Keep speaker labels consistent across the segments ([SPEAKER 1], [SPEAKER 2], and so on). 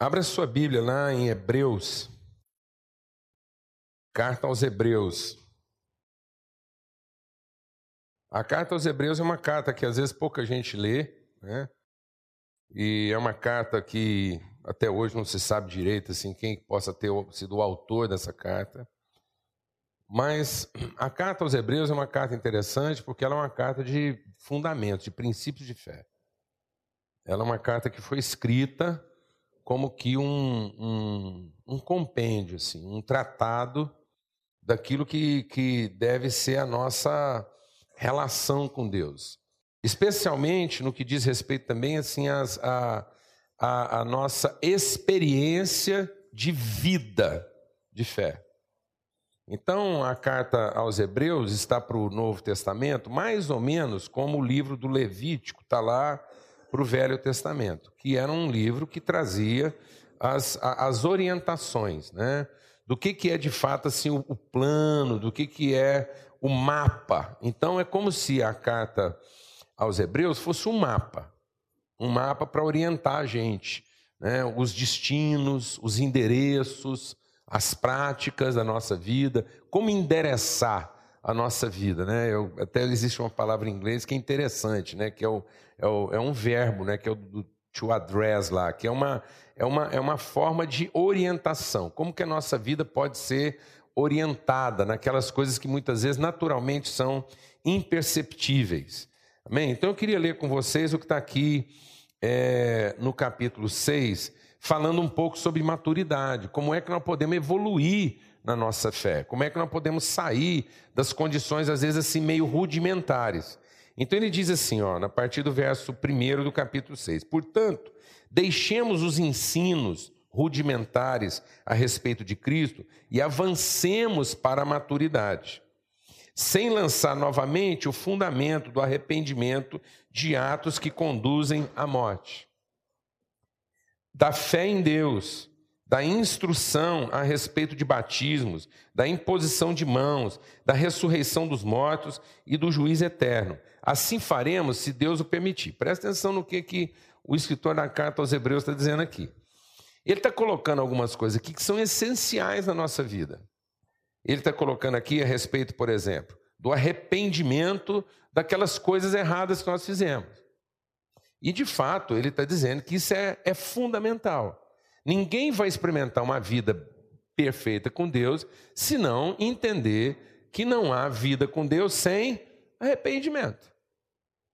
[SPEAKER 1] Abra sua Bíblia lá em Hebreus. Carta aos Hebreus. A carta aos Hebreus é uma carta que às vezes pouca gente lê, né? E é uma carta que até hoje não se sabe direito assim quem possa ter sido o autor dessa carta. Mas a carta aos Hebreus é uma carta interessante porque ela é uma carta de fundamentos, de princípios de fé. Ela é uma carta que foi escrita como que um, um, um compêndio, assim, um tratado daquilo que, que deve ser a nossa relação com Deus. Especialmente no que diz respeito também assim, as, a, a, a nossa experiência de vida de fé. Então, a carta aos Hebreus está para o Novo Testamento, mais ou menos como o livro do Levítico está lá para o Velho Testamento, que era um livro que trazia as, as orientações, né? Do que, que é de fato assim o, o plano, do que, que é o mapa. Então é como se a carta aos Hebreus fosse um mapa, um mapa para orientar a gente, né? Os destinos, os endereços, as práticas da nossa vida, como endereçar a nossa vida, né? Eu, até existe uma palavra em inglês que é interessante, né? Que é, o, é, o, é um verbo, né? Que é o do to address lá, que é uma, é, uma, é uma forma de orientação. Como que a nossa vida pode ser orientada naquelas coisas que muitas vezes naturalmente são imperceptíveis. Amém? Então eu queria ler com vocês o que está aqui é, no capítulo 6, falando um pouco sobre maturidade, como é que nós podemos evoluir na nossa fé? Como é que nós podemos sair das condições, às vezes, assim, meio rudimentares? Então ele diz assim, ó, a partir do verso 1 do capítulo 6: Portanto, deixemos os ensinos rudimentares a respeito de Cristo e avancemos para a maturidade, sem lançar novamente o fundamento do arrependimento de atos que conduzem à morte. Da fé em Deus, da instrução a respeito de batismos, da imposição de mãos, da ressurreição dos mortos e do juízo eterno. Assim faremos, se Deus o permitir. Presta atenção no que, que o escritor da carta aos Hebreus está dizendo aqui. Ele está colocando algumas coisas aqui que são essenciais na nossa vida. Ele está colocando aqui a respeito, por exemplo, do arrependimento daquelas coisas erradas que nós fizemos. E, de fato, ele está dizendo que isso é, é fundamental. Ninguém vai experimentar uma vida perfeita com Deus se não entender que não há vida com Deus sem arrependimento.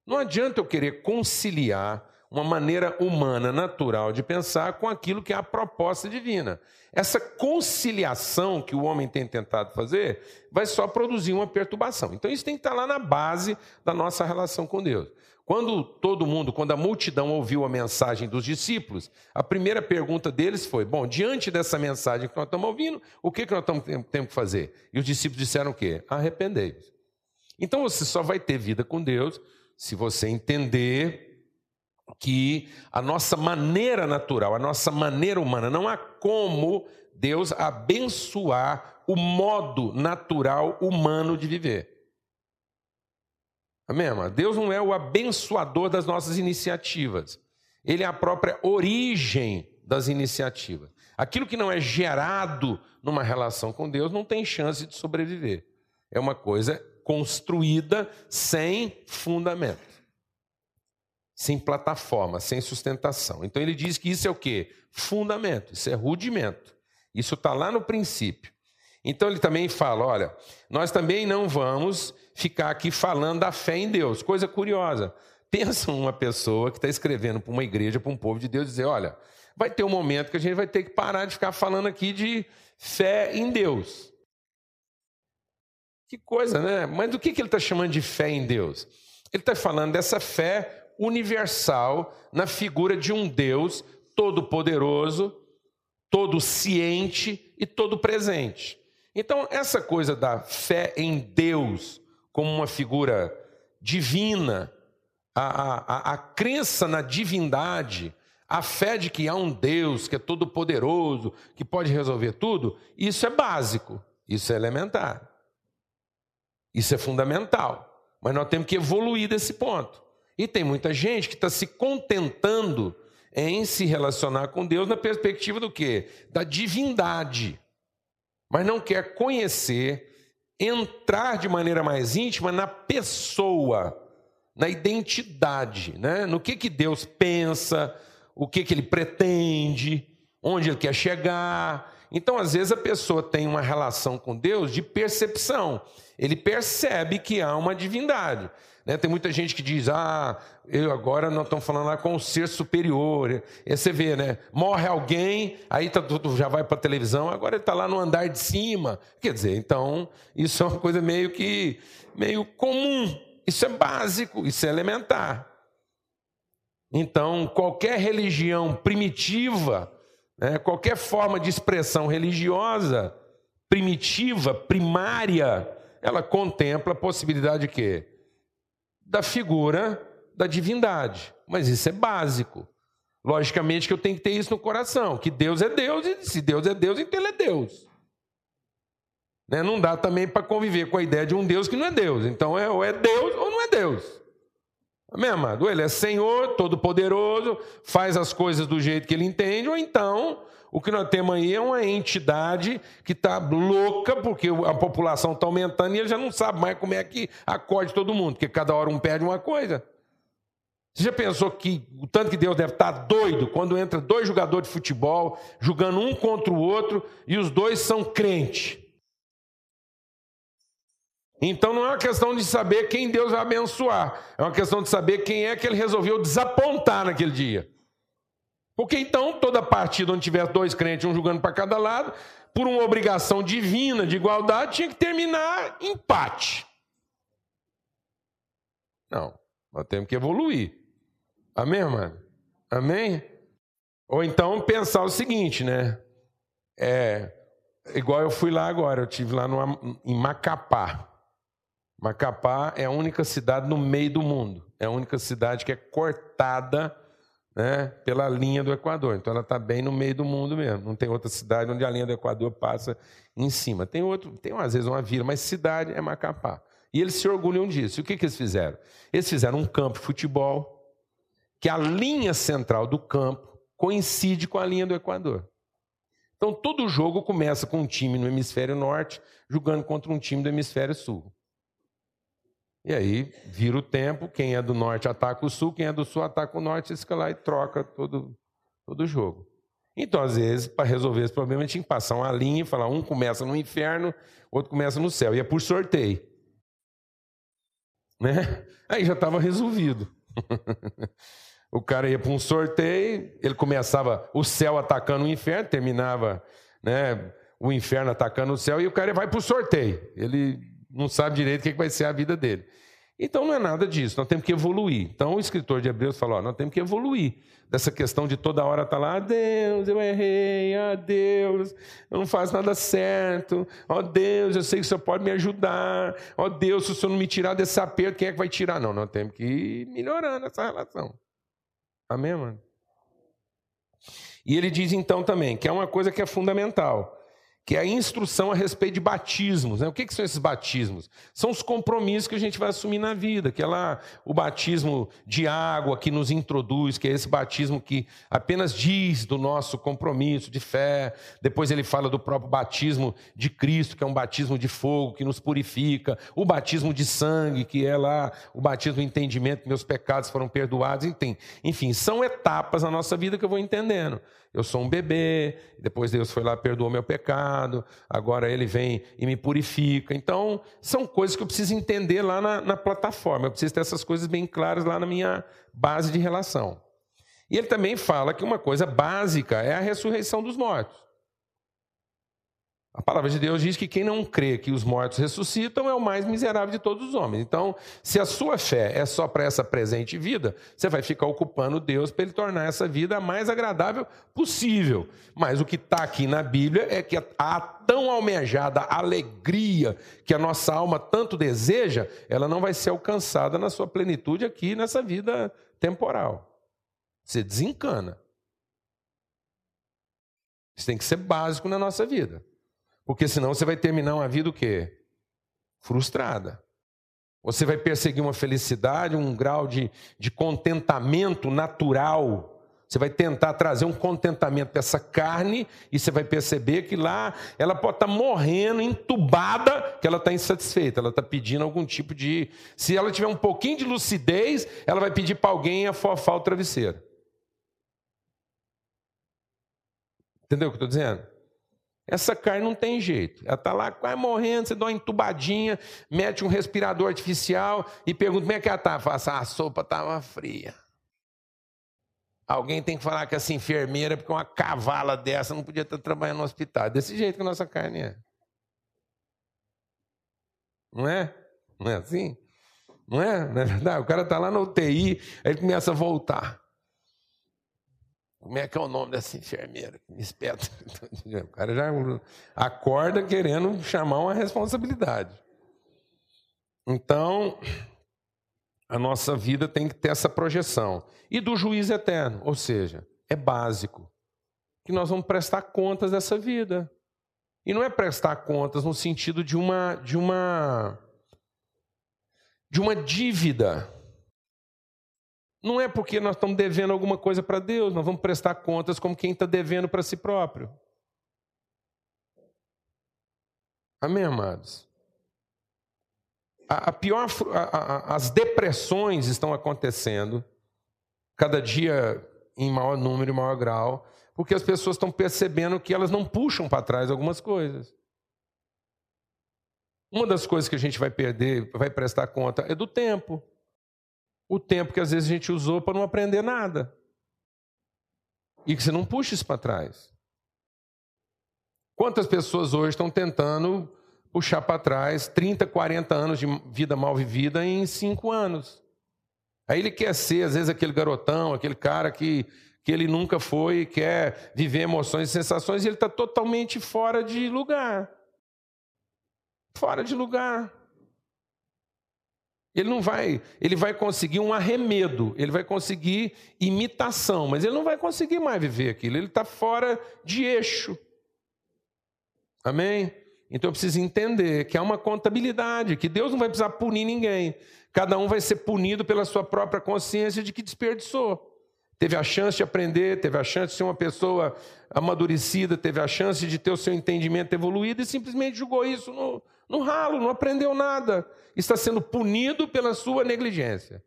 [SPEAKER 1] Não adianta eu querer conciliar uma maneira humana, natural de pensar com aquilo que é a proposta divina. Essa conciliação que o homem tem tentado fazer vai só produzir uma perturbação. Então isso tem que estar lá na base da nossa relação com Deus. Quando todo mundo, quando a multidão ouviu a mensagem dos discípulos, a primeira pergunta deles foi: Bom, diante dessa mensagem que nós estamos ouvindo, o que, que nós estamos, temos que fazer? E os discípulos disseram o quê? Arrependei-vos. Então você só vai ter vida com Deus se você entender que a nossa maneira natural, a nossa maneira humana, não há como Deus abençoar o modo natural humano de viver. Amém, irmã? Deus não é o abençoador das nossas iniciativas. Ele é a própria origem das iniciativas. Aquilo que não é gerado numa relação com Deus não tem chance de sobreviver. É uma coisa construída sem fundamento, sem plataforma, sem sustentação. Então ele diz que isso é o quê? Fundamento, isso é rudimento. Isso está lá no princípio. Então ele também fala: olha, nós também não vamos ficar aqui falando da fé em Deus. Coisa curiosa. Pensa uma pessoa que está escrevendo para uma igreja, para um povo de Deus, dizer: olha, vai ter um momento que a gente vai ter que parar de ficar falando aqui de fé em Deus. Que coisa, né? Mas do que, que ele está chamando de fé em Deus? Ele está falando dessa fé universal na figura de um Deus todo-poderoso, todo ciente e todo presente. Então, essa coisa da fé em Deus como uma figura divina, a, a, a crença na divindade, a fé de que há um Deus que é todo poderoso, que pode resolver tudo, isso é básico, isso é elementar. Isso é fundamental. Mas nós temos que evoluir desse ponto. E tem muita gente que está se contentando em se relacionar com Deus na perspectiva do quê? Da divindade. Mas não quer conhecer, entrar de maneira mais íntima na pessoa, na identidade, né? no que, que Deus pensa, o que, que ele pretende, onde ele quer chegar. Então, às vezes, a pessoa tem uma relação com Deus de percepção. Ele percebe que há uma divindade. Né? Tem muita gente que diz, ah, eu agora não estamos falando lá com o ser superior. E você vê, né? Morre alguém, aí tá, já vai para a televisão, agora ele está lá no andar de cima. Quer dizer, então, isso é uma coisa meio que meio comum. Isso é básico, isso é elementar. Então, qualquer religião primitiva, né, qualquer forma de expressão religiosa primitiva, primária, ela contempla a possibilidade de quê? Da figura da divindade. Mas isso é básico. Logicamente que eu tenho que ter isso no coração, que Deus é Deus, e se Deus é Deus, então Ele é Deus. Né? Não dá também para conviver com a ideia de um Deus que não é Deus. Então, é, ou é Deus ou não é Deus. Amém, amado? Ele é Senhor, todo-poderoso, faz as coisas do jeito que ele entende, ou então o que nós temos aí é uma entidade que está louca, porque a população está aumentando e ele já não sabe mais como é que acorde todo mundo, porque cada hora um perde uma coisa. Você já pensou que o tanto que Deus deve estar tá doido quando entra dois jogadores de futebol jogando um contra o outro e os dois são crentes? Então não é uma questão de saber quem Deus vai abençoar, é uma questão de saber quem é que ele resolveu desapontar naquele dia. Porque então toda partida onde tiver dois crentes, um jogando para cada lado, por uma obrigação divina de igualdade, tinha que terminar empate. Não, nós temos que evoluir. Amém, mano? Amém? Ou então pensar o seguinte, né? É igual eu fui lá agora, eu tive lá no, em Macapá. Macapá é a única cidade no meio do mundo. É a única cidade que é cortada né, pela linha do Equador. Então ela está bem no meio do mundo mesmo. Não tem outra cidade onde a linha do Equador passa em cima. Tem outro, tem às vezes uma vila, mas cidade é Macapá. E eles se orgulham disso. E o que, que eles fizeram? Eles fizeram um campo de futebol, que a linha central do campo coincide com a linha do Equador. Então todo jogo começa com um time no hemisfério norte jogando contra um time do hemisfério sul. E aí vira o tempo, quem é do norte ataca o sul, quem é do sul ataca o norte, e fica lá e troca todo, o jogo. Então, às vezes, para resolver esse problema, tinha que passar uma linha e falar: um começa no inferno, outro começa no céu. E é por sorteio. Né? Aí já estava resolvido. o cara ia para um sorteio, ele começava o céu atacando o inferno, terminava né, o inferno atacando o céu, e o cara vai para o sorteio. Ele não sabe direito o que vai ser a vida dele. Então não é nada disso, nós temos que evoluir. Então o escritor de Hebreus falou: nós temos que evoluir dessa questão de toda hora estar tá lá, ah, Deus, eu errei, ah, Deus, eu não faço nada certo, ó oh, Deus, eu sei que o Senhor pode me ajudar, ó oh, Deus, se o Senhor não me tirar desse aperto, quem é que vai tirar? Não, nós temos que ir melhorando essa relação. Amém, mano? E ele diz então também que é uma coisa que é fundamental que é a instrução a respeito de batismos. Né? O que, que, são esses batismos? São os compromissos que a gente vai assumir na vida, que é lá o batismo de água que nos introduz, que é esse batismo que apenas diz do nosso compromisso de fé. Depois ele fala do próprio batismo de Cristo, que é um batismo de fogo que nos purifica. O batismo de sangue, que é lá o batismo do entendimento que meus pecados foram perdoados. Enfim, enfim, são etapas na nossa vida que eu vou entendendo. Eu sou um bebê, depois Deus foi lá, perdoou meu pecado, agora Ele vem e me purifica. Então, são coisas que eu preciso entender lá na, na plataforma, eu preciso ter essas coisas bem claras lá na minha base de relação. E ele também fala que uma coisa básica é a ressurreição dos mortos. Palavra de Deus diz que quem não crê que os mortos ressuscitam é o mais miserável de todos os homens. Então, se a sua fé é só para essa presente vida, você vai ficar ocupando Deus para ele tornar essa vida a mais agradável possível. Mas o que está aqui na Bíblia é que a tão almejada alegria que a nossa alma tanto deseja, ela não vai ser alcançada na sua plenitude aqui nessa vida temporal. Você desencana. Isso tem que ser básico na nossa vida. Porque senão você vai terminar uma vida o quê? Frustrada. Você vai perseguir uma felicidade, um grau de, de contentamento natural, Você vai tentar trazer um contentamento para essa carne e você vai perceber que lá ela pode estar tá morrendo, entubada, que ela está insatisfeita, ela está pedindo algum tipo de. Se ela tiver um pouquinho de lucidez, ela vai pedir para alguém afofar o travesseiro. Entendeu o que eu estou dizendo? Essa carne não tem jeito. Ela está lá quase morrendo, você dá uma entubadinha, mete um respirador artificial e pergunta como é que ela está. Fala assim, ah, a sopa estava fria. Alguém tem que falar que essa enfermeira, porque uma cavala dessa não podia estar trabalhando no hospital. Desse jeito que a nossa carne é. Não é? Não é assim? Não é? Não é verdade? O cara está lá na UTI, aí ele começa a voltar. Como é que é o nome dessa enfermeira me espeta? O cara já acorda querendo chamar uma responsabilidade. Então, a nossa vida tem que ter essa projeção. E do juiz eterno, ou seja, é básico que nós vamos prestar contas dessa vida. E não é prestar contas no sentido de uma de uma de uma dívida. Não é porque nós estamos devendo alguma coisa para Deus, nós vamos prestar contas como quem está devendo para si próprio. Amém, amados? A, a pior, a, as depressões estão acontecendo, cada dia em maior número e maior grau, porque as pessoas estão percebendo que elas não puxam para trás algumas coisas. Uma das coisas que a gente vai perder, vai prestar conta, é do tempo. O tempo que às vezes a gente usou para não aprender nada. E que você não puxa isso para trás. Quantas pessoas hoje estão tentando puxar para trás 30, 40 anos de vida mal vivida em 5 anos. Aí ele quer ser, às vezes, aquele garotão, aquele cara que, que ele nunca foi, quer viver emoções e sensações, e ele está totalmente fora de lugar. Fora de lugar. Ele não vai, ele vai conseguir um arremedo, ele vai conseguir imitação, mas ele não vai conseguir mais viver aquilo, ele está fora de eixo. Amém? Então eu preciso entender que há uma contabilidade, que Deus não vai precisar punir ninguém. Cada um vai ser punido pela sua própria consciência de que desperdiçou. Teve a chance de aprender, teve a chance de ser uma pessoa amadurecida, teve a chance de ter o seu entendimento evoluído e simplesmente jogou isso no, no ralo, não aprendeu nada. Está sendo punido pela sua negligência.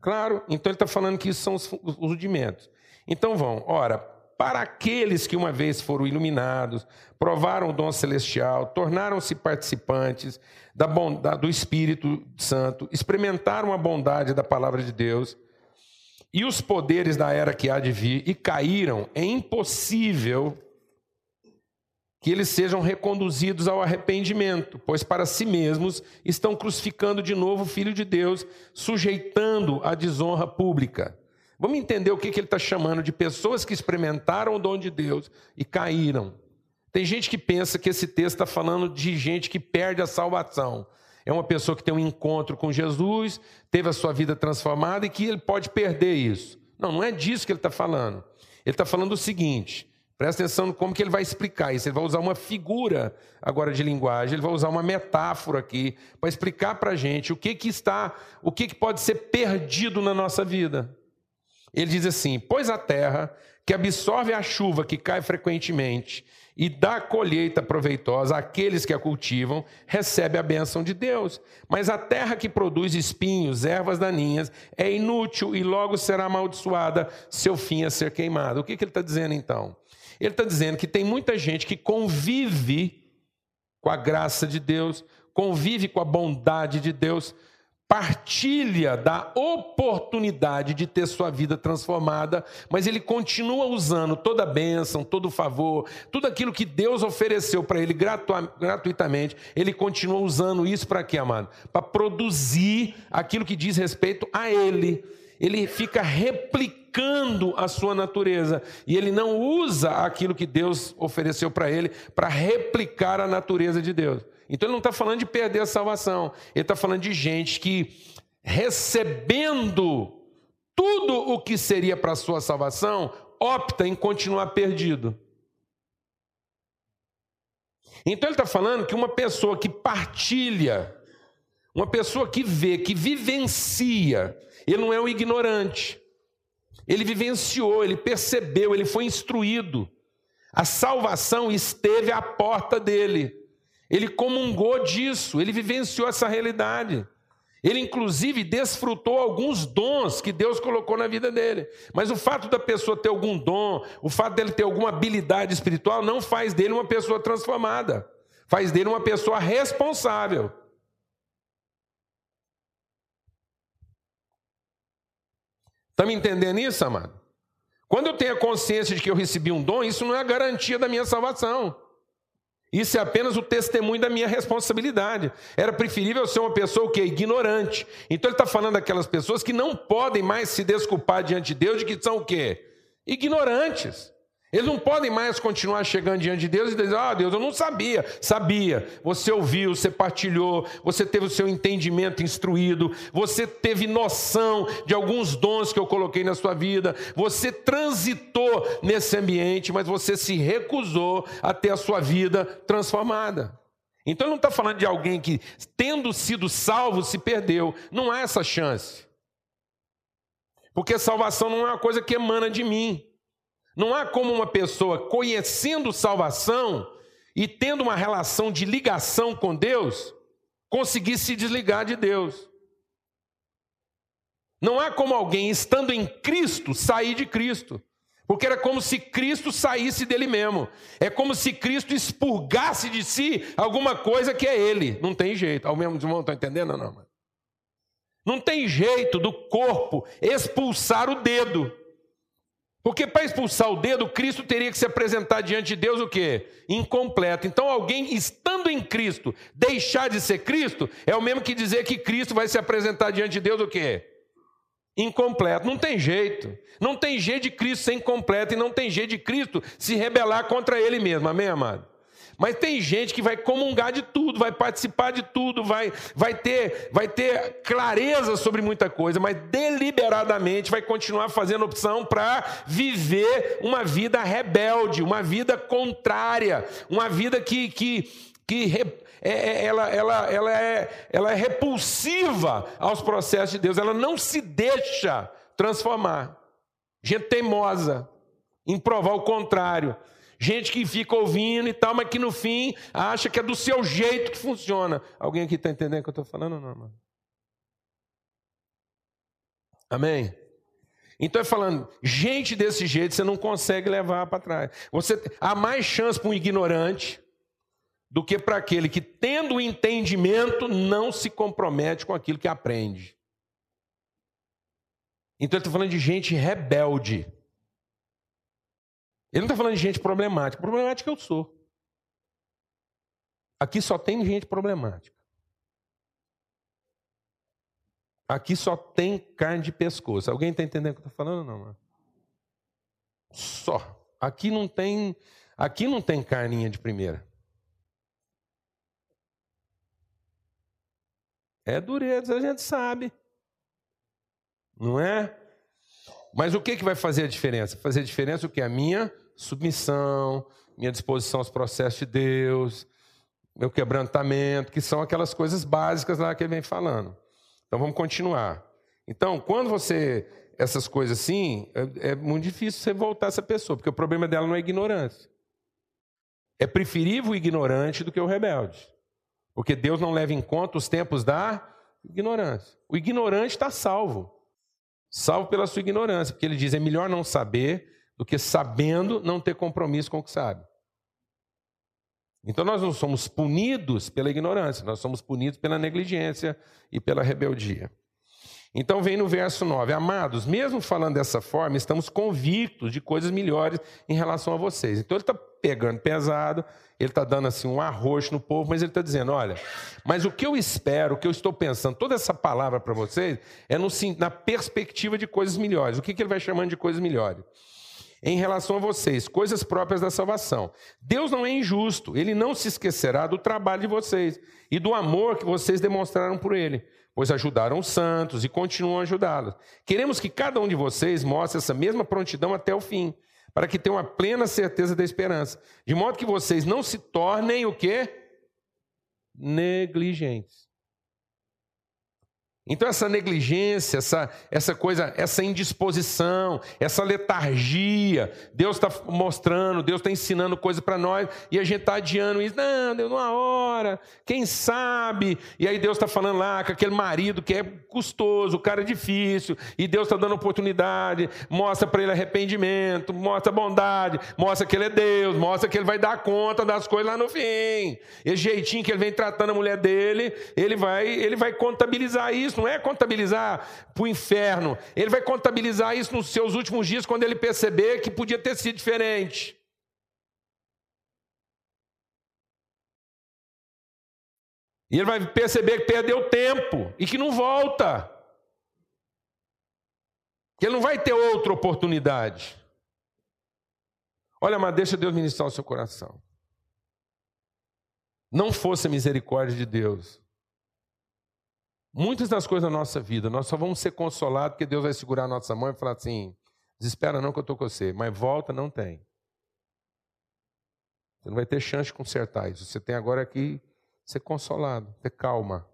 [SPEAKER 1] Claro, então ele está falando que isso são os, os rudimentos. Então vão, ora, para aqueles que uma vez foram iluminados, provaram o dom celestial, tornaram-se participantes da bondade, do Espírito Santo, experimentaram a bondade da palavra de Deus e os poderes da era que há de vir e caíram, é impossível que eles sejam reconduzidos ao arrependimento, pois para si mesmos estão crucificando de novo o Filho de Deus, sujeitando a desonra pública. Vamos entender o que, ele está chamando de pessoas que experimentaram o dom de Deus e caíram. Tem gente que pensa que esse texto está falando de gente que perde a salvação. É uma pessoa que tem um encontro com Jesus, teve a sua vida transformada e que ele pode perder isso. Não, não é disso que ele está falando. Ele está falando o seguinte: presta atenção como que ele vai explicar isso. Ele vai usar uma figura agora de linguagem, ele vai usar uma metáfora aqui para explicar para a gente o que, que está, o que, que pode ser perdido na nossa vida. Ele diz assim: Pois a terra, que absorve a chuva que cai frequentemente e dá colheita proveitosa àqueles que a cultivam, recebe a bênção de Deus. Mas a terra que produz espinhos, ervas daninhas, é inútil e logo será amaldiçoada, seu fim a ser queimado. O que, que ele está dizendo então? Ele está dizendo que tem muita gente que convive com a graça de Deus, convive com a bondade de Deus, partilha da oportunidade de ter sua vida transformada, mas ele continua usando toda a bênção, todo o favor, tudo aquilo que Deus ofereceu para ele gratuitamente, ele continua usando isso para quê, amado? Para produzir aquilo que diz respeito a ele. Ele fica replicando a sua natureza e ele não usa aquilo que Deus ofereceu para ele para replicar a natureza de Deus. Então ele não está falando de perder a salvação, ele está falando de gente que, recebendo tudo o que seria para a sua salvação, opta em continuar perdido. Então ele está falando que uma pessoa que partilha, uma pessoa que vê, que vivencia, ele não é um ignorante. Ele vivenciou, ele percebeu, ele foi instruído. A salvação esteve à porta dele. Ele comungou disso, ele vivenciou essa realidade. Ele, inclusive, desfrutou alguns dons que Deus colocou na vida dele. Mas o fato da pessoa ter algum dom, o fato dele ter alguma habilidade espiritual, não faz dele uma pessoa transformada. Faz dele uma pessoa responsável. Está me entendendo isso, amado? Quando eu tenho a consciência de que eu recebi um dom, isso não é a garantia da minha salvação. Isso é apenas o testemunho da minha responsabilidade. Era preferível ser uma pessoa que é ignorante. Então ele está falando daquelas pessoas que não podem mais se desculpar diante de Deus de que são o quê? Ignorantes. Eles não podem mais continuar chegando diante de Deus e dizer: Ah, Deus, eu não sabia. Sabia. Você ouviu, você partilhou, você teve o seu entendimento instruído, você teve noção de alguns dons que eu coloquei na sua vida, você transitou nesse ambiente, mas você se recusou a ter a sua vida transformada. Então não está falando de alguém que, tendo sido salvo, se perdeu. Não há essa chance. Porque salvação não é uma coisa que emana de mim. Não há como uma pessoa conhecendo salvação e tendo uma relação de ligação com Deus conseguir se desligar de Deus. Não há como alguém estando em Cristo sair de Cristo. Porque era como se Cristo saísse dele mesmo. É como se Cristo expurgasse de si alguma coisa que é ele. Não tem jeito. Ao mesmo irmão, estão entendendo? Não, não. Não tem jeito do corpo expulsar o dedo. Porque para expulsar o dedo, Cristo teria que se apresentar diante de Deus o quê? Incompleto. Então, alguém estando em Cristo, deixar de ser Cristo, é o mesmo que dizer que Cristo vai se apresentar diante de Deus o quê? Incompleto. Não tem jeito. Não tem jeito de Cristo ser incompleto e não tem jeito de Cristo se rebelar contra ele mesmo. Amém, amado? Mas tem gente que vai comungar de tudo, vai participar de tudo, vai, vai, ter, vai ter clareza sobre muita coisa, mas deliberadamente vai continuar fazendo opção para viver uma vida rebelde, uma vida contrária, uma vida que, que, que é, é, ela, ela, ela, é, ela é repulsiva aos processos de Deus, ela não se deixa transformar. Gente teimosa em provar o contrário. Gente que fica ouvindo e tal, mas que no fim acha que é do seu jeito que funciona. Alguém aqui está entendendo o que eu estou falando não, mano? Amém? Então é falando, gente desse jeito você não consegue levar para trás. Você há mais chance para um ignorante do que para aquele que, tendo o entendimento, não se compromete com aquilo que aprende. Então ele está falando de gente rebelde. Ele não está falando de gente problemática. Problemática eu sou. Aqui só tem gente problemática. Aqui só tem carne de pescoço. Alguém está entendendo o que eu estou falando não? Só. Aqui não tem, aqui não tem carninha de primeira. É dureza, a gente sabe. Não é? Mas o que, que vai fazer a diferença? Fazer a diferença o que? A minha submissão, minha disposição aos processos de Deus, meu quebrantamento, que são aquelas coisas básicas lá que ele vem falando. Então vamos continuar. Então, quando você. Essas coisas assim, é, é muito difícil você voltar essa pessoa, porque o problema dela não é ignorância. É preferível o ignorante do que o rebelde. Porque Deus não leva em conta os tempos da ignorância. O ignorante está salvo. Salvo pela sua ignorância, porque ele diz: é melhor não saber do que sabendo não ter compromisso com o que sabe. Então nós não somos punidos pela ignorância, nós somos punidos pela negligência e pela rebeldia. Então vem no verso 9: Amados, mesmo falando dessa forma, estamos convictos de coisas melhores em relação a vocês. Então ele está pegando pesado, ele está dando assim um arroxo no povo, mas ele está dizendo: olha, mas o que eu espero, o que eu estou pensando, toda essa palavra para vocês é no, na perspectiva de coisas melhores. O que, que ele vai chamando de coisas melhores? Em relação a vocês, coisas próprias da salvação. Deus não é injusto, ele não se esquecerá do trabalho de vocês e do amor que vocês demonstraram por ele, pois ajudaram os santos e continuam a ajudá-los. Queremos que cada um de vocês mostre essa mesma prontidão até o fim, para que tenham a plena certeza da esperança, de modo que vocês não se tornem o quê? Negligentes. Então, essa negligência, essa, essa coisa, essa indisposição, essa letargia, Deus está mostrando, Deus está ensinando coisa para nós e a gente está adiando isso. Não, deu numa hora, quem sabe? E aí Deus está falando lá com aquele marido que é custoso, o cara é difícil, e Deus está dando oportunidade, mostra para ele arrependimento, mostra bondade, mostra que ele é Deus, mostra que ele vai dar conta das coisas lá no fim. Esse jeitinho que ele vem tratando a mulher dele, ele vai, ele vai contabilizar isso isso não é contabilizar para o inferno. Ele vai contabilizar isso nos seus últimos dias, quando ele perceber que podia ter sido diferente. E ele vai perceber que perdeu tempo e que não volta. Que ele não vai ter outra oportunidade. Olha, mas deixa Deus ministrar o seu coração. Não fosse a misericórdia de Deus, Muitas das coisas da nossa vida, nós só vamos ser consolados porque Deus vai segurar a nossa mão e falar assim: desespera não que eu estou com você, mas volta não tem. Você não vai ter chance de consertar isso. Você tem agora que ser consolado, ter calma.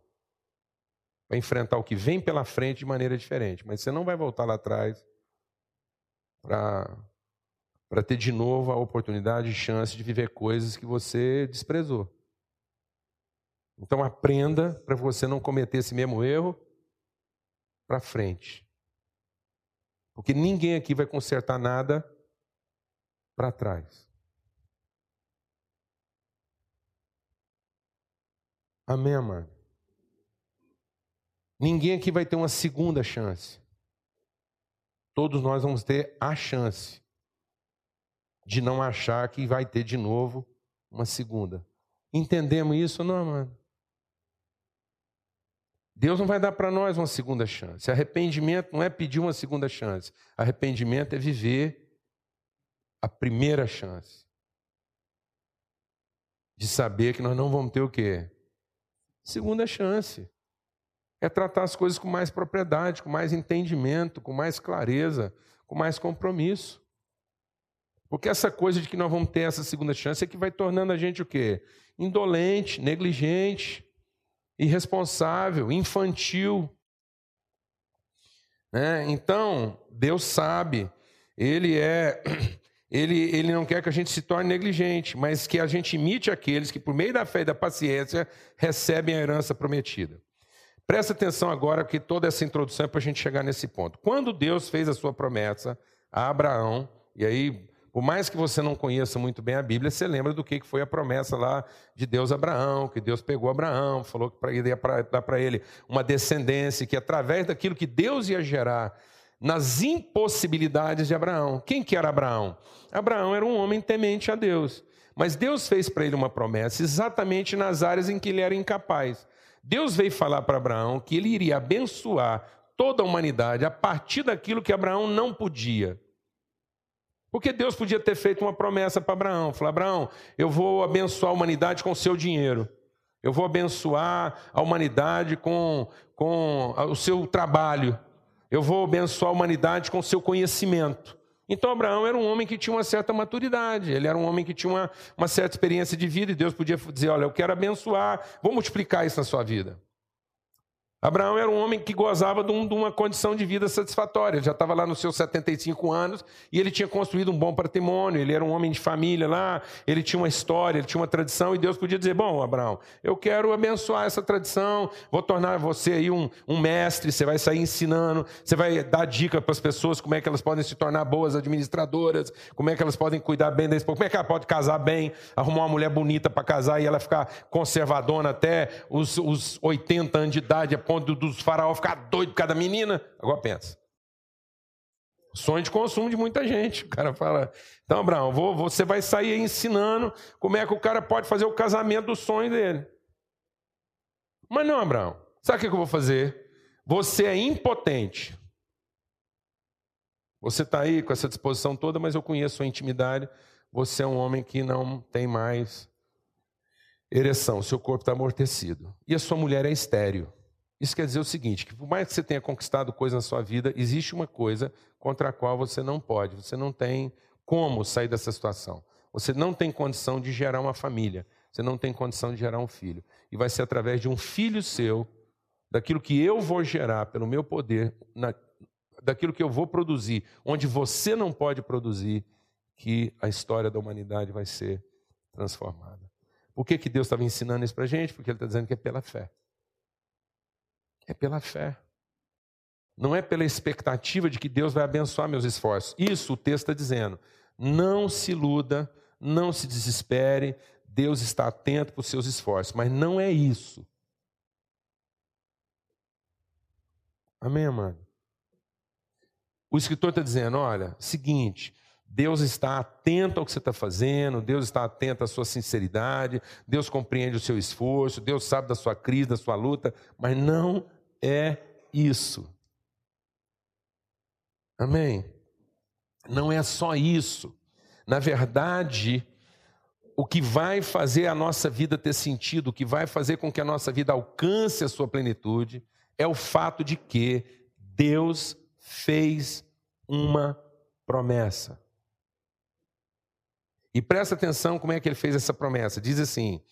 [SPEAKER 1] Vai enfrentar o que vem pela frente de maneira diferente. Mas você não vai voltar lá atrás para ter de novo a oportunidade e chance de viver coisas que você desprezou. Então aprenda para você não cometer esse mesmo erro para frente. Porque ninguém aqui vai consertar nada para trás. Amém, amado? Ninguém aqui vai ter uma segunda chance. Todos nós vamos ter a chance de não achar que vai ter de novo uma segunda. Entendemos isso, não, mano? Deus não vai dar para nós uma segunda chance. Arrependimento não é pedir uma segunda chance. Arrependimento é viver a primeira chance. De saber que nós não vamos ter o quê? Segunda chance. É tratar as coisas com mais propriedade, com mais entendimento, com mais clareza, com mais compromisso. Porque essa coisa de que nós vamos ter essa segunda chance é que vai tornando a gente o quê? Indolente, negligente irresponsável, infantil. Né? Então, Deus sabe, Ele é. Ele, ele não quer que a gente se torne negligente, mas que a gente imite aqueles que, por meio da fé e da paciência, recebem a herança prometida. Presta atenção agora, que toda essa introdução é para a gente chegar nesse ponto. Quando Deus fez a sua promessa a Abraão, e aí por mais que você não conheça muito bem a Bíblia, você lembra do que foi a promessa lá de Deus a Abraão, que Deus pegou Abraão, falou que ia dar para ele uma descendência, que através daquilo que Deus ia gerar nas impossibilidades de Abraão. Quem que era Abraão? Abraão era um homem temente a Deus. Mas Deus fez para ele uma promessa exatamente nas áreas em que ele era incapaz. Deus veio falar para Abraão que ele iria abençoar toda a humanidade a partir daquilo que Abraão não podia. Porque Deus podia ter feito uma promessa para Abraão: falar, Abraão, eu vou abençoar a humanidade com o seu dinheiro. Eu vou abençoar a humanidade com, com o seu trabalho. Eu vou abençoar a humanidade com o seu conhecimento. Então, Abraão era um homem que tinha uma certa maturidade, ele era um homem que tinha uma, uma certa experiência de vida, e Deus podia dizer: Olha, eu quero abençoar, vou multiplicar isso na sua vida. Abraão era um homem que gozava de, uma condição de vida satisfatória. Ele já estava lá nos seus 75 anos e ele tinha construído um bom patrimônio. Ele era um homem de família lá, ele tinha uma história, ele tinha uma tradição. E Deus podia dizer: Bom, Abraão, eu quero abençoar essa tradição, vou tornar você aí um, um mestre. Você vai sair ensinando, você vai dar dica para as pessoas como é que elas podem se tornar boas administradoras, como é que elas podem cuidar bem da esposa, como é que ela pode casar bem, arrumar uma mulher bonita para casar e ela ficar conservadona até os, os 80 anos de idade ponto dos faraó ficar doido por cada menina. Agora pensa. Sonho de consumo de muita gente. O cara fala, então, Abraão, vou, você vai sair ensinando como é que o cara pode fazer o casamento do sonho dele. Mas não, Abraão, sabe o que eu vou fazer? Você é impotente. Você está aí com essa disposição toda, mas eu conheço a sua intimidade. Você é um homem que não tem mais ereção, seu corpo está amortecido. E a sua mulher é estéreo. Isso quer dizer o seguinte: que por mais que você tenha conquistado coisa na sua vida, existe uma coisa contra a qual você não pode, você não tem como sair dessa situação. Você não tem condição de gerar uma família, você não tem condição de gerar um filho. E vai ser através de um filho seu daquilo que eu vou gerar pelo meu poder, na, daquilo que eu vou produzir, onde você não pode produzir, que a história da humanidade vai ser transformada. Por que, que Deus estava ensinando isso para a gente? Porque Ele está dizendo que é pela fé. É pela fé. Não é pela expectativa de que Deus vai abençoar meus esforços. Isso o texto está dizendo. Não se iluda, não se desespere, Deus está atento para os seus esforços, mas não é isso. Amém, amado? O escritor está dizendo: olha, seguinte, Deus está atento ao que você está fazendo, Deus está atento à sua sinceridade, Deus compreende o seu esforço, Deus sabe da sua crise, da sua luta, mas não é isso. Amém? Não é só isso. Na verdade, o que vai fazer a nossa vida ter sentido, o que vai fazer com que a nossa vida alcance a sua plenitude, é o fato de que Deus fez uma promessa. E presta atenção como é que ele fez essa promessa. Diz assim: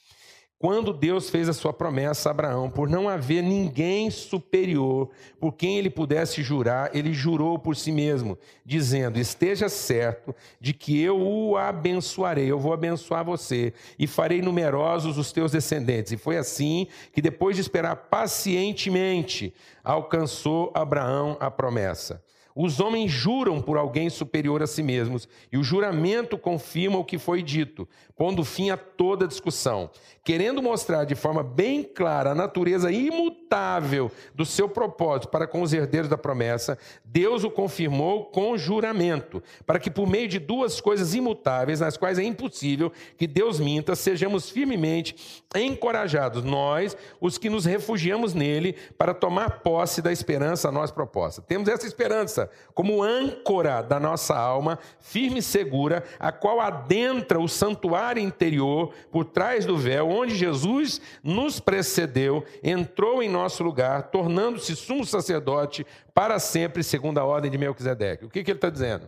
[SPEAKER 1] quando Deus fez a sua promessa a Abraão, por não haver ninguém superior por quem ele pudesse jurar, ele jurou por si mesmo, dizendo: Esteja certo de que eu o abençoarei, eu vou abençoar você e farei numerosos os teus descendentes. E foi assim que, depois de esperar pacientemente, alcançou Abraão a promessa. Os homens juram por alguém superior a si mesmos, e o juramento confirma o que foi dito, pondo fim a toda discussão. Querendo mostrar de forma bem clara a natureza imutável do seu propósito para com os herdeiros da promessa, Deus o confirmou com juramento, para que por meio de duas coisas imutáveis, nas quais é impossível que Deus minta, sejamos firmemente encorajados, nós, os que nos refugiamos nele, para tomar posse da esperança a nós proposta. Temos essa esperança como âncora da nossa alma, firme e segura, a qual adentra o santuário interior por trás do véu, onde Jesus nos precedeu, entrou em nosso lugar, tornando-se sumo sacerdote para sempre, segundo a ordem de Melquisedeque. O que, que ele está dizendo?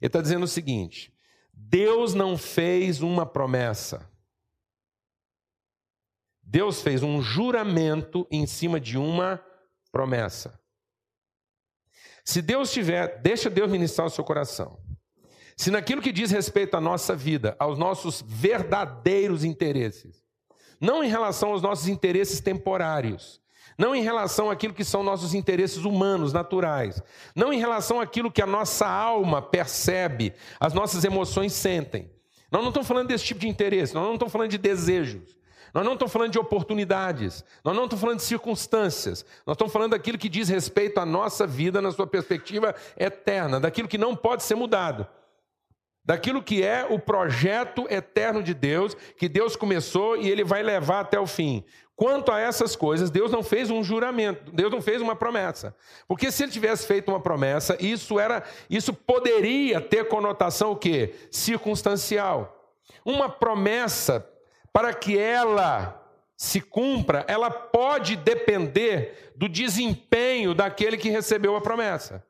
[SPEAKER 1] Ele está dizendo o seguinte: Deus não fez uma promessa. Deus fez um juramento em cima de uma promessa. Se Deus tiver, deixa Deus ministrar o seu coração. Se naquilo que diz respeito à nossa vida, aos nossos verdadeiros interesses, não em relação aos nossos interesses temporários, não em relação àquilo que são nossos interesses humanos, naturais, não em relação àquilo que a nossa alma percebe, as nossas emoções sentem. Nós não estamos falando desse tipo de interesse, nós não estamos falando de desejos. Nós não estamos falando de oportunidades, nós não estamos falando de circunstâncias, nós estamos falando daquilo que diz respeito à nossa vida na sua perspectiva eterna, daquilo que não pode ser mudado, daquilo que é o projeto eterno de Deus, que Deus começou e ele vai levar até o fim. Quanto a essas coisas, Deus não fez um juramento, Deus não fez uma promessa. Porque se ele tivesse feito uma promessa, isso era, isso poderia ter conotação o quê? Circunstancial. Uma promessa para que ela se cumpra, ela pode depender do desempenho daquele que recebeu a promessa.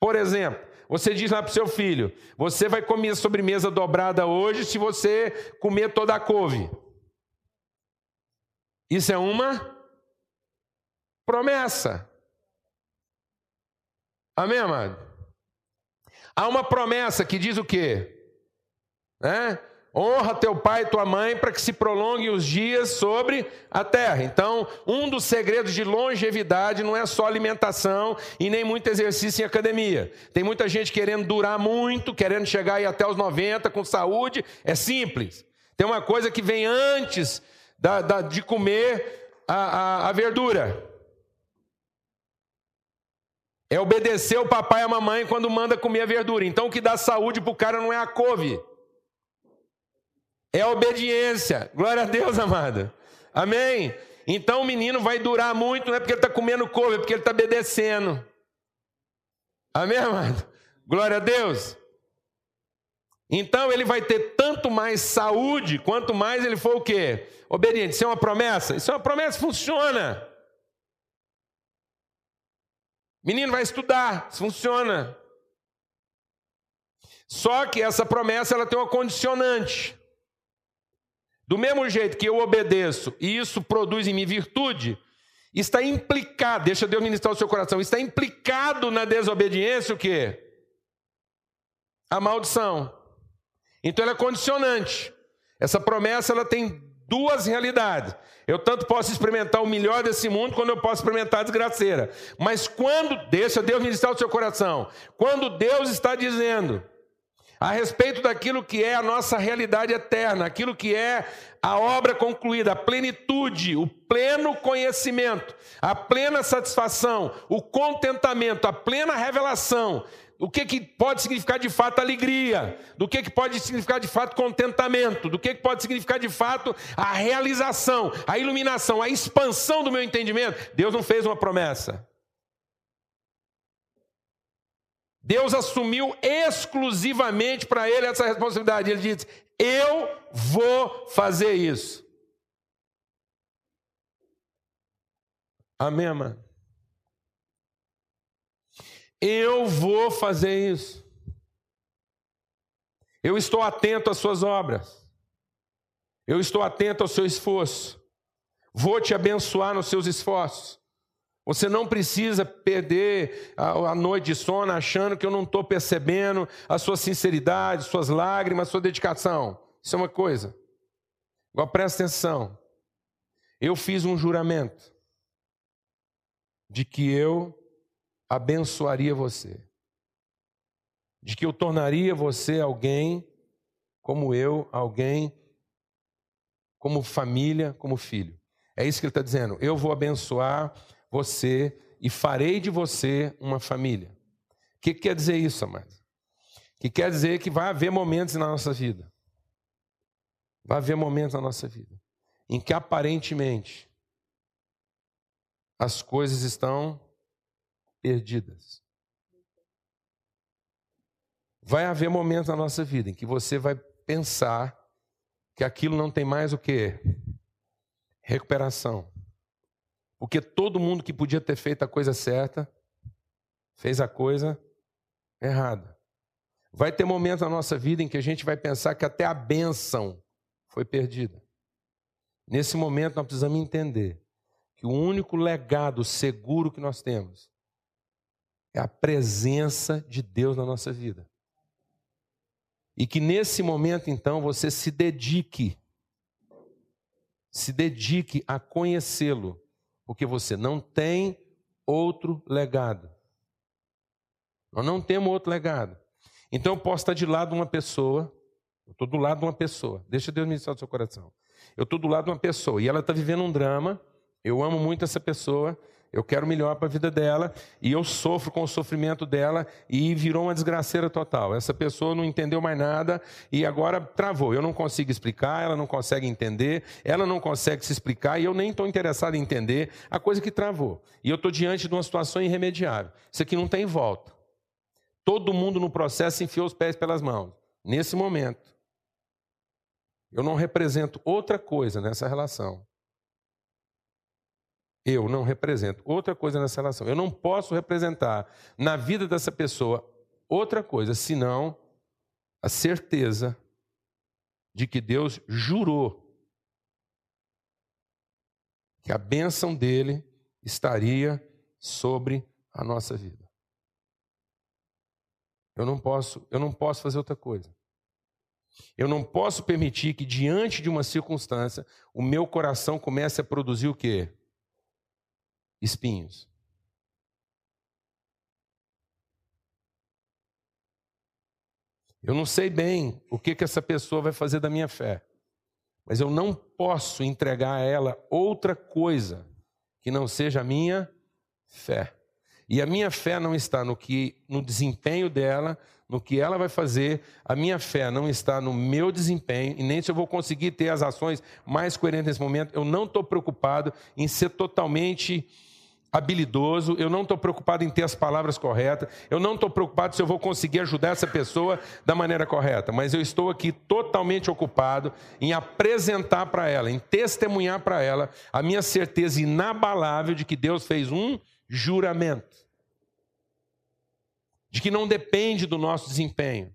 [SPEAKER 1] Por exemplo, você diz lá para o seu filho: você vai comer sobremesa dobrada hoje se você comer toda a couve. Isso é uma promessa. Amém, amado? Há uma promessa que diz o quê? Né? Honra teu pai e tua mãe para que se prolonguem os dias sobre a terra. Então, um dos segredos de longevidade não é só alimentação e nem muito exercício em academia. Tem muita gente querendo durar muito, querendo chegar aí até os 90 com saúde. É simples. Tem uma coisa que vem antes da, da, de comer a, a, a verdura. É obedecer o papai e a mamãe quando manda comer a verdura. Então, o que dá saúde para o cara não é a couve é obediência. Glória a Deus, amado. Amém? Então o menino vai durar muito, não é porque ele está comendo couve, é porque ele está obedecendo. Amém, amado? Glória a Deus. Então ele vai ter tanto mais saúde, quanto mais ele for o quê? Obediente. Isso é uma promessa? Isso é uma promessa, funciona. Menino vai estudar, funciona. Só que essa promessa ela tem uma condicionante. Do mesmo jeito que eu obedeço e isso produz em mim virtude, Está implicado, deixa Deus ministrar o seu coração, está implicado na desobediência o quê? A maldição. Então ela é condicionante. Essa promessa ela tem duas realidades. Eu tanto posso experimentar o melhor desse mundo quando eu posso experimentar a desgraceira. Mas quando, deixa Deus ministrar o seu coração, quando Deus está dizendo a respeito daquilo que é a nossa realidade eterna, aquilo que é a obra concluída, a plenitude, o pleno conhecimento, a plena satisfação, o contentamento, a plena revelação o que, que pode significar de fato alegria, do que, que pode significar de fato contentamento, do que, que pode significar de fato a realização, a iluminação, a expansão do meu entendimento. Deus não fez uma promessa. Deus assumiu exclusivamente para ele essa responsabilidade. Ele disse: Eu vou fazer isso. Amém, mano? Eu vou fazer isso. Eu estou atento às suas obras. Eu estou atento ao seu esforço. Vou te abençoar nos seus esforços. Você não precisa perder a, noite de sono achando que eu não estou percebendo a sua sinceridade, suas lágrimas, sua dedicação. Isso é uma coisa. Agora presta atenção. Eu fiz um juramento de que eu abençoaria você, de que eu tornaria você alguém como eu, alguém como família, como filho. É isso que ele está dizendo. Eu vou abençoar você e farei de você uma família. O que, que quer dizer isso, amados? Que quer dizer que vai haver momentos na nossa vida. Vai haver momentos na nossa vida em que aparentemente as coisas estão perdidas. Vai haver momentos na nossa vida em que você vai pensar que aquilo não tem mais o que? Recuperação. Porque todo mundo que podia ter feito a coisa certa, fez a coisa errada. Vai ter momentos na nossa vida em que a gente vai pensar que até a bênção foi perdida. Nesse momento nós precisamos entender que o único legado seguro que nós temos é a presença de Deus na nossa vida. E que nesse momento, então, você se dedique, se dedique a conhecê-lo, porque você não tem outro legado. Nós não temos outro legado. Então eu posso estar de lado de uma pessoa, eu estou do lado de uma pessoa, deixa Deus ministrar o seu coração. Eu estou do lado de uma pessoa e ela está vivendo um drama, eu amo muito essa pessoa, eu quero melhor para a vida dela e eu sofro com o sofrimento dela e virou uma desgraceira total. Essa pessoa não entendeu mais nada e agora travou. Eu não consigo explicar, ela não consegue entender, ela não consegue se explicar e eu nem estou interessado em entender a coisa que travou. E eu estou diante de uma situação irremediável. Isso aqui não tem volta. Todo mundo no processo enfiou os pés pelas mãos. Nesse momento, eu não represento outra coisa nessa relação eu não represento outra coisa nessa relação. Eu não posso representar na vida dessa pessoa outra coisa senão a certeza de que Deus jurou que a bênção dele estaria sobre a nossa vida. Eu não posso, eu não posso fazer outra coisa. Eu não posso permitir que diante de uma circunstância o meu coração comece a produzir o quê? Espinhos. Eu não sei bem o que, que essa pessoa vai fazer da minha fé, mas eu não posso entregar a ela outra coisa que não seja a minha fé. E a minha fé não está no que no desempenho dela, no que ela vai fazer. A minha fé não está no meu desempenho e nem se eu vou conseguir ter as ações mais coerentes nesse momento. Eu não estou preocupado em ser totalmente habilidoso, eu não estou preocupado em ter as palavras corretas, eu não estou preocupado se eu vou conseguir ajudar essa pessoa da maneira correta, mas eu estou aqui totalmente ocupado em apresentar para ela, em testemunhar para ela a minha certeza inabalável de que Deus fez um juramento, de que não depende do nosso desempenho,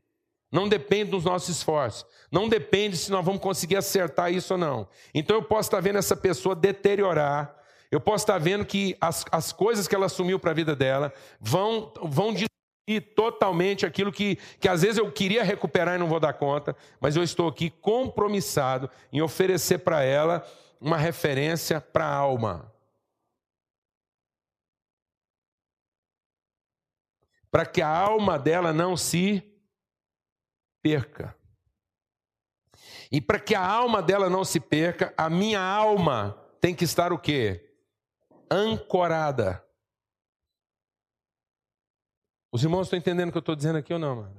[SPEAKER 1] não depende dos nossos esforços, não depende se nós vamos conseguir acertar isso ou não. Então eu posso estar vendo essa pessoa deteriorar Eu posso estar vendo que as, as coisas que ela assumiu para a vida dela vão, vão destruir totalmente aquilo que, que às vezes eu queria recuperar e não vou dar conta, mas eu estou aqui compromissado em oferecer para ela uma referência para a alma. Para que a alma dela não se perca. E para que a alma dela não se perca, a minha alma tem que estar o quê? Ancorada. Os irmãos estão entendendo o que eu estou dizendo aqui ou não, mano?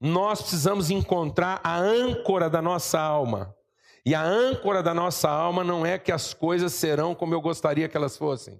[SPEAKER 1] Nós precisamos encontrar a âncora da nossa alma. E a âncora da nossa alma não é que as coisas serão como eu gostaria que elas fossem.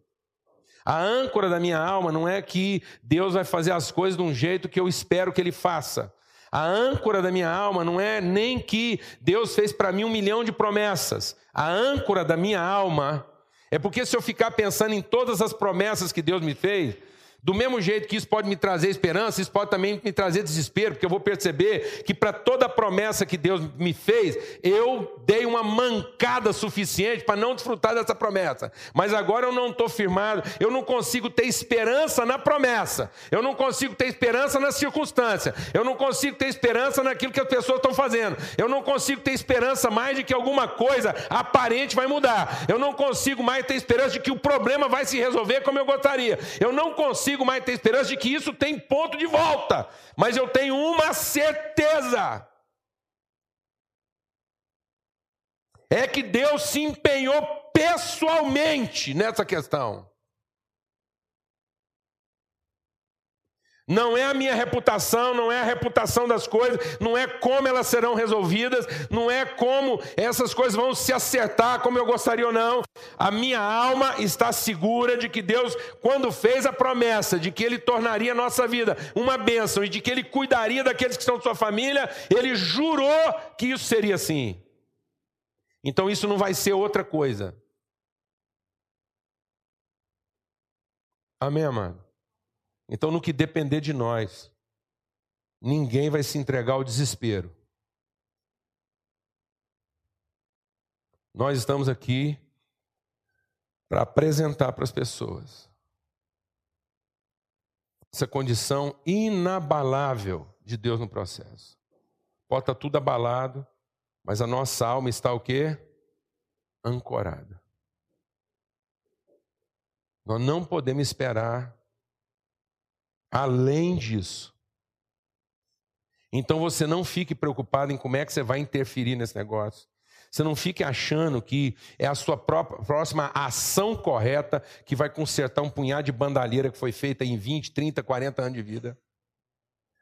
[SPEAKER 1] A âncora da minha alma não é que Deus vai fazer as coisas de um jeito que eu espero que Ele faça. A âncora da minha alma não é nem que Deus fez para mim um milhão de promessas. A âncora da minha alma é porque se eu ficar pensando em todas as promessas que Deus me fez, do mesmo jeito que isso pode me trazer esperança, isso pode também me trazer desespero, porque eu vou perceber que para toda promessa que Deus me fez, eu dei uma mancada suficiente para não desfrutar dessa promessa. Mas agora eu não estou firmado, eu não consigo ter esperança na promessa, eu não consigo ter esperança na circunstância, eu não consigo ter esperança naquilo que as pessoas estão fazendo, eu não consigo ter esperança mais de que alguma coisa aparente vai mudar, eu não consigo mais ter esperança de que o problema vai se resolver como eu gostaria, eu não consigo consigo mais ter esperança de que isso tem ponto de volta, mas eu tenho uma certeza. É que Deus se empenhou pessoalmente nessa questão. Não é a minha reputação, não é a reputação das coisas, não é como elas serão resolvidas, não é como essas coisas vão se acertar como eu gostaria ou não. A minha alma está segura de que Deus, quando fez a promessa de que Ele tornaria a nossa vida uma bênção e de que Ele cuidaria daqueles que estão de sua família, Ele jurou que isso seria assim. Então isso não vai ser outra coisa. Amém, amado? Então, no que depender de nós, ninguém vai se entregar ao desespero. Nós estamos aqui para apresentar para as pessoas essa condição inabalável de Deus no processo. Pode estar tudo abalado, mas a nossa alma está o quê? Ancorada. Nós não podemos esperar além disso. Então você não fique preocupado em como é que você vai interferir nesse negócio. Você não fique achando que é a sua própria, próxima ação correta que vai consertar um punhado de bandalheira que foi feita em 20, 30, 40 anos de vida.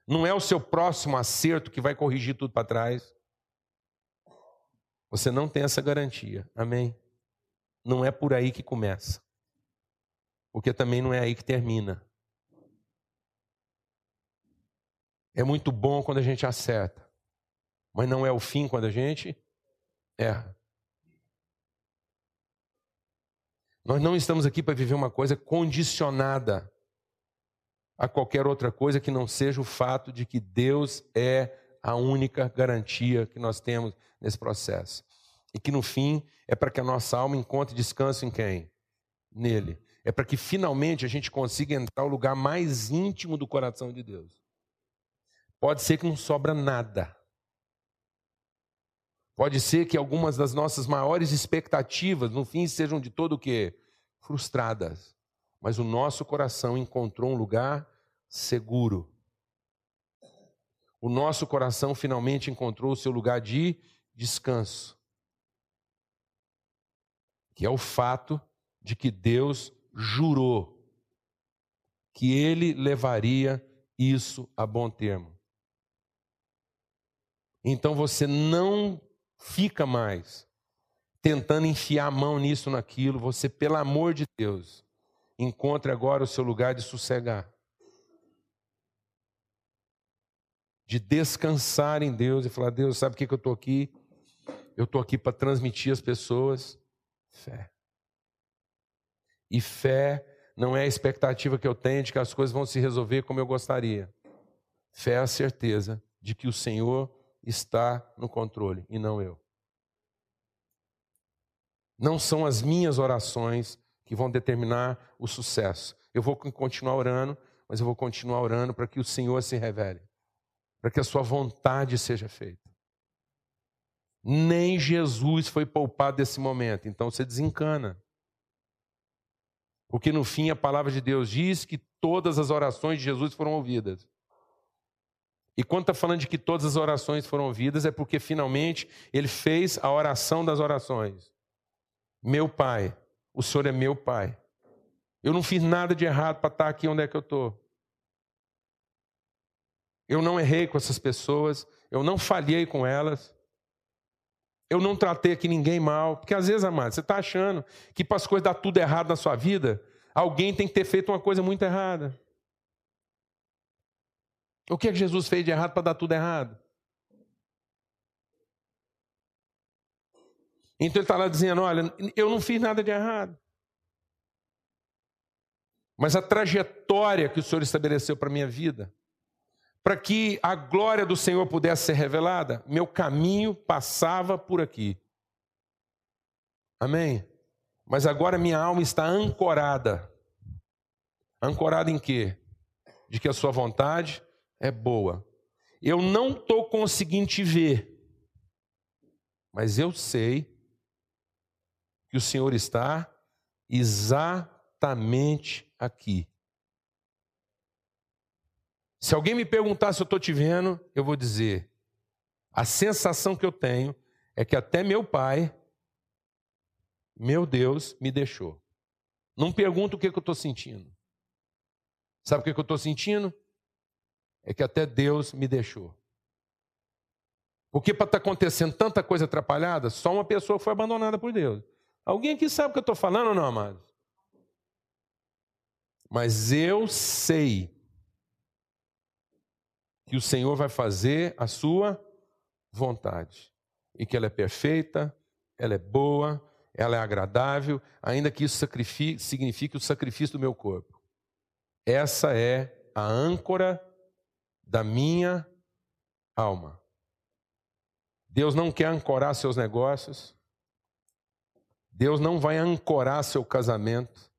[SPEAKER 1] Não é o seu próximo acerto que vai corrigir tudo para trás. Você não tem essa garantia. Amém? Não é por aí que começa. Porque também não é aí que termina. É muito bom quando a gente acerta, mas não é o fim quando a gente erra. Nós não estamos aqui para viver uma coisa condicionada a qualquer outra coisa que não seja o fato de que Deus é a única garantia que nós temos nesse processo. E que no fim é para que a nossa alma encontre descanso em quem? Nele. É para que finalmente a gente consiga entrar no lugar mais íntimo do coração de Deus. Pode ser que não sobra nada. Pode ser que algumas das nossas maiores expectativas, no fim, sejam de todo o quê? Frustradas. Mas o nosso coração encontrou um lugar seguro. O nosso coração finalmente encontrou o seu lugar de descanso. Que é o fato de que Deus jurou que ele levaria isso a bom termo. Então você não fica mais tentando enfiar a mão nisso, naquilo. Você, pelo amor de Deus, encontre agora o seu lugar de sossegar. De descansar em Deus e falar: Deus, sabe o que, que eu estou aqui? Eu estou aqui para transmitir às pessoas fé. E fé não é a expectativa que eu tenho de que as coisas vão se resolver como eu gostaria. Fé é a certeza de que o Senhor está no controle e não eu. Não são as minhas orações que vão determinar o sucesso. Eu vou continuar orando, mas eu vou continuar orando para que o Senhor se revele, para que a sua vontade seja feita. Nem Jesus foi poupado desse momento, então você desencana. Porque no fim a palavra de Deus diz que todas as orações de Jesus foram ouvidas. E quando está falando de que todas as orações foram ouvidas, é porque finalmente ele fez a oração das orações. Meu Pai, o Senhor é meu Pai. Eu não fiz nada de errado para estar aqui onde é que eu estou. Eu não errei com essas pessoas, eu não falhei com elas. Eu não tratei aqui ninguém mal. Porque às vezes, amado, você está achando que para as coisas dar tudo errado na sua vida, alguém tem que ter feito uma coisa muito errada. O que é que Jesus fez de errado para dar tudo errado? Então ele está lá dizendo: Olha, eu não fiz nada de errado. Mas a trajetória que o Senhor estabeleceu para a minha vida, para que a glória do Senhor pudesse ser revelada, meu caminho passava por aqui. Amém? Mas agora minha alma está ancorada. Ancorada em quê? De que a sua vontade é boa. Eu não estou conseguindo te ver, mas eu sei que o Senhor está exatamente aqui. Se alguém me perguntar se eu estou te vendo, eu vou dizer: a sensação que eu tenho é que até meu pai, meu Deus, me deixou. Não pergunto o que, que eu estou sentindo. Sabe o que, que eu estou sentindo? É que até Deus me deixou. Porque para estar tá acontecendo tanta coisa atrapalhada, só uma pessoa foi abandonada por Deus. Alguém aqui sabe o que eu estou falando ou não, amados? Mas eu sei que o Senhor vai fazer a sua vontade. E que ela é perfeita, ela é boa, ela é agradável, ainda que isso signifique o sacrifício do meu corpo. Essa é a âncora da minha alma. Deus não quer ancorar seus negócios. Deus não vai ancorar seu casamento.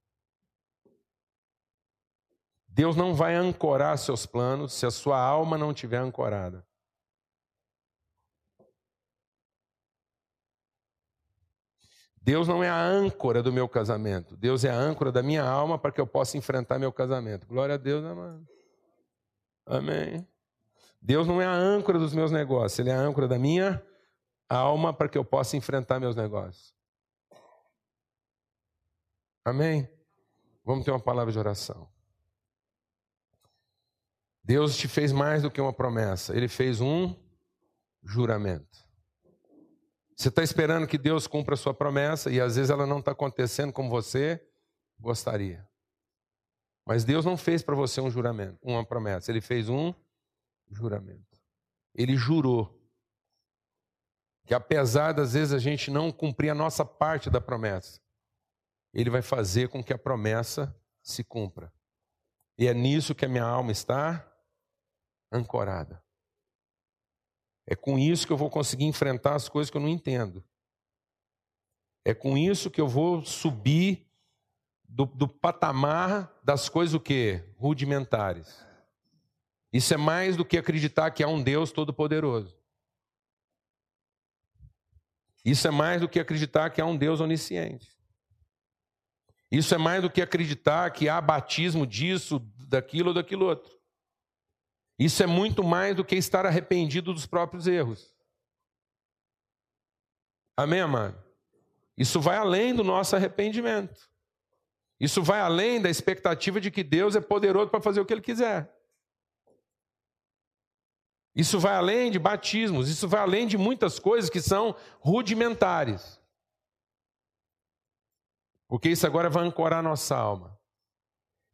[SPEAKER 1] Deus não vai ancorar seus planos se a sua alma não estiver ancorada. Deus não é a âncora do meu casamento. Deus é a âncora da minha alma para que eu possa enfrentar meu casamento. Glória a Deus, amado. Amém. Deus não é a âncora dos meus negócios, Ele é a âncora da minha alma para que eu possa enfrentar meus negócios. Amém? Vamos ter uma palavra de oração. Deus te fez mais do que uma promessa, Ele fez um juramento. Você está esperando que Deus cumpra a sua promessa e às vezes ela não está acontecendo como você gostaria. Mas Deus não fez para você um juramento, uma promessa. Ele fez um juramento. Ele jurou que apesar das vezes a gente não cumprir a nossa parte da promessa, ele vai fazer com que a promessa se cumpra. E é nisso que a minha alma está ancorada. É com isso que eu vou conseguir enfrentar as coisas que eu não entendo. É com isso que eu vou subir do, do patamar das coisas o quê? Rudimentares. Isso é mais do que acreditar que há um Deus todo-poderoso. Isso é mais do que acreditar que há um Deus onisciente. Isso é mais do que acreditar que há batismo disso, daquilo ou daquilo outro. Isso é muito mais do que estar arrependido dos próprios erros. Amém, amado? Isso vai além do nosso arrependimento. Isso vai além da expectativa de que Deus é poderoso para fazer o que Ele quiser. Isso vai além de batismos, isso vai além de muitas coisas que são rudimentares. Porque isso agora vai ancorar nossa alma.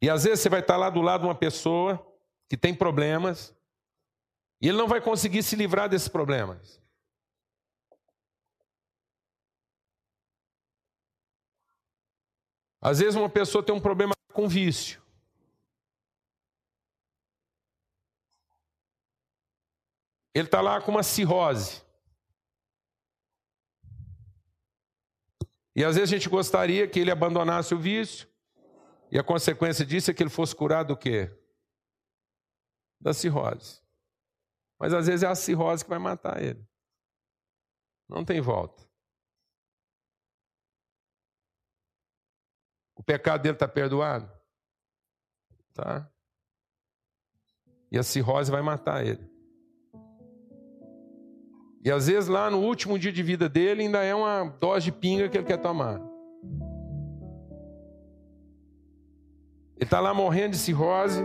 [SPEAKER 1] E às vezes você vai estar lá do lado de uma pessoa que tem problemas, e ele não vai conseguir se livrar desses problemas. Às vezes uma pessoa tem um problema com vício. Ele está lá com uma cirrose. E às vezes a gente gostaria que ele abandonasse o vício, e a consequência disso é que ele fosse curado do quê? Da cirrose. Mas às vezes é a cirrose que vai matar ele. Não tem volta. O pecado dele está perdoado? Tá? E a cirrose vai matar ele. E às vezes lá no último dia de vida dele ainda é uma dose de pinga que ele quer tomar. Ele está lá morrendo de cirrose.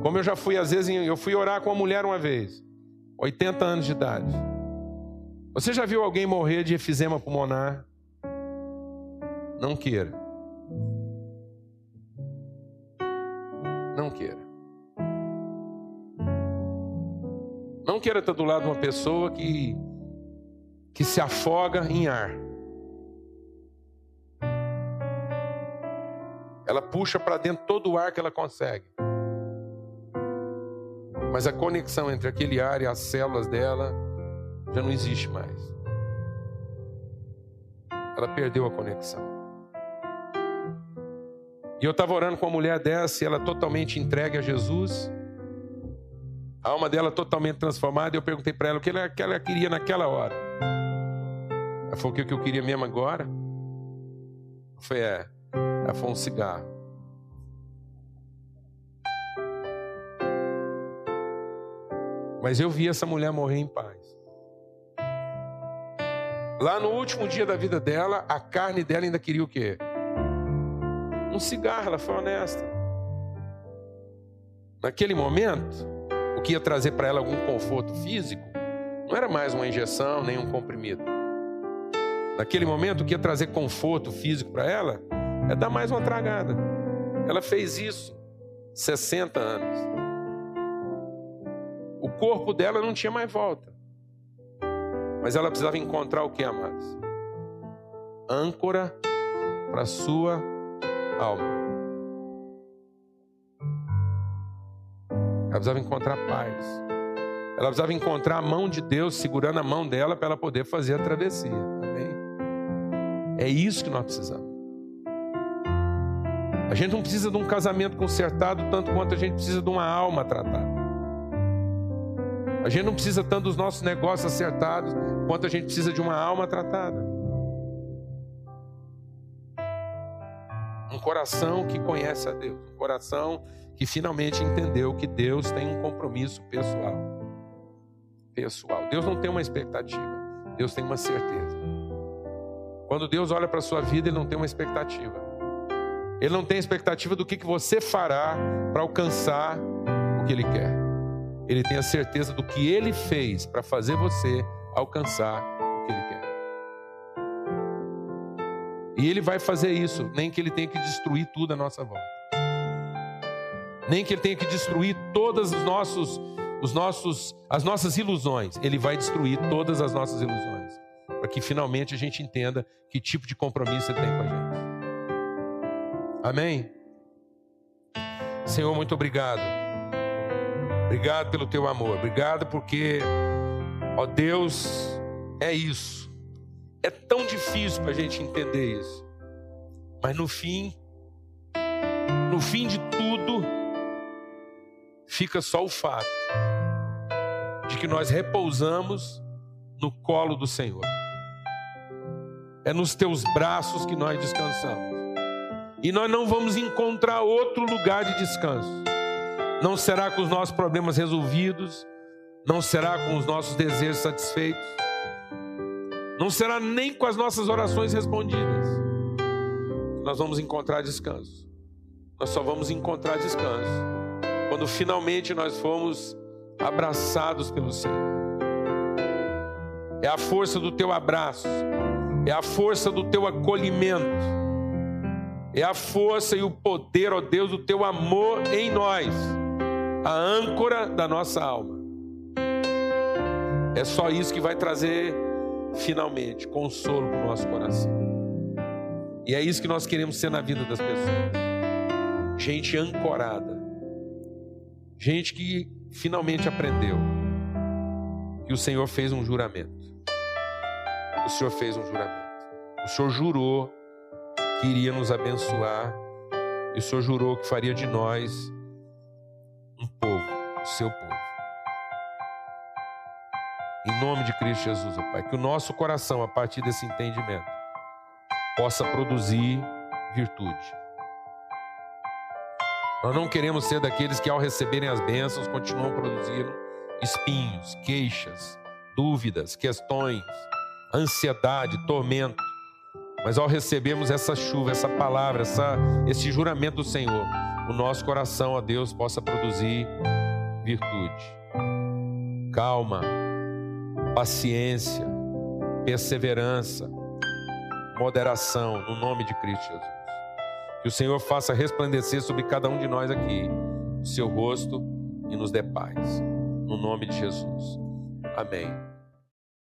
[SPEAKER 1] Como eu já fui, às vezes, eu fui orar com uma mulher uma vez, 80 anos de idade. Você já viu alguém morrer de efizema pulmonar? Não queira. Não queira. Não queira estar do lado de uma pessoa que, que se afoga em ar. Ela puxa para dentro todo o ar que ela consegue. Mas a conexão entre aquele ar e as células dela já não existe mais. Ela perdeu a conexão. E eu estava orando com uma mulher dessa, e ela totalmente entregue a Jesus, a alma dela totalmente transformada. E eu perguntei para ela o que ela, que ela queria naquela hora. Ela falou o que eu queria mesmo agora. Foi é, ela falou um cigarro. Mas eu vi essa mulher morrer em paz. Lá no último dia da vida dela, a carne dela ainda queria o quê? Um cigarro, ela foi honesta. Naquele momento, o que ia trazer para ela algum conforto físico, não era mais uma injeção, nem um comprimido. Naquele momento, o que ia trazer conforto físico para ela é dar mais uma tragada. Ela fez isso 60 anos. O corpo dela não tinha mais volta. Mas ela precisava encontrar o que, amados? Âncora para sua Ela precisava encontrar paz. Ela precisava encontrar a mão de Deus segurando a mão dela para ela poder fazer a travessia. Amém? É isso que nós precisamos. A gente não precisa de um casamento consertado tanto quanto a gente precisa de uma alma tratada. A gente não precisa tanto dos nossos negócios acertados quanto a gente precisa de uma alma tratada. Um coração que conhece a Deus, um coração que finalmente entendeu que Deus tem um compromisso pessoal. Pessoal. Deus não tem uma expectativa, Deus tem uma certeza. Quando Deus olha para a sua vida, Ele não tem uma expectativa. Ele não tem expectativa do que, que você fará para alcançar o que Ele quer ele tem a certeza do que ele fez para fazer você alcançar E ele vai fazer isso, nem que ele tenha que destruir tudo à nossa volta. Nem que ele tenha que destruir todas os nossos os nossos as nossas ilusões. Ele vai destruir todas as nossas ilusões, para que finalmente a gente entenda que tipo de compromisso ele tem com a gente. Amém. Senhor, muito obrigado. Obrigado pelo teu amor. Obrigado porque, ó Deus, é isso. É tão difícil para a gente entender isso. Mas no fim, no fim de tudo, fica só o fato de que nós repousamos no colo do Senhor. É nos teus braços que nós descansamos. E nós não vamos encontrar outro lugar de descanso não será com os nossos problemas resolvidos, não será com os nossos desejos satisfeitos, não será nem com as nossas orações respondidas. Nós vamos encontrar descanso. Nós só vamos encontrar descanso quando finalmente nós formos abraçados pelo Senhor. É a força do teu abraço, é a força do teu acolhimento, é a força e o poder, ó Deus, do teu amor em nós a âncora da nossa alma. É só isso que vai trazer, finalmente, consolo para o nosso coração. E é isso que nós queremos ser na vida das pessoas. Gente ancorada. Gente que finalmente aprendeu que o Senhor fez um juramento. O Senhor fez um juramento. O Senhor jurou que iria nos abençoar, e o Senhor jurou que faria de nós um povo, o seu povo. Em nome de Cristo Jesus, ó Pai, que o nosso coração, a partir desse entendimento, possa produzir virtude. Nós não queremos ser daqueles que, ao receberem as bênçãos, continuam produzindo espinhos, queixas, dúvidas, questões, ansiedade, tormento. Mas ao recebermos essa chuva, essa palavra, essa, esse juramento do Senhor, o nosso coração, ó Deus, possa produzir virtude, calma, paciência, perseverança, moderação, no nome de Cristo Jesus. Que o Senhor faça resplandecer sobre cada um de nós aqui o seu rosto e nos dê paz. No nome de Jesus. Amém.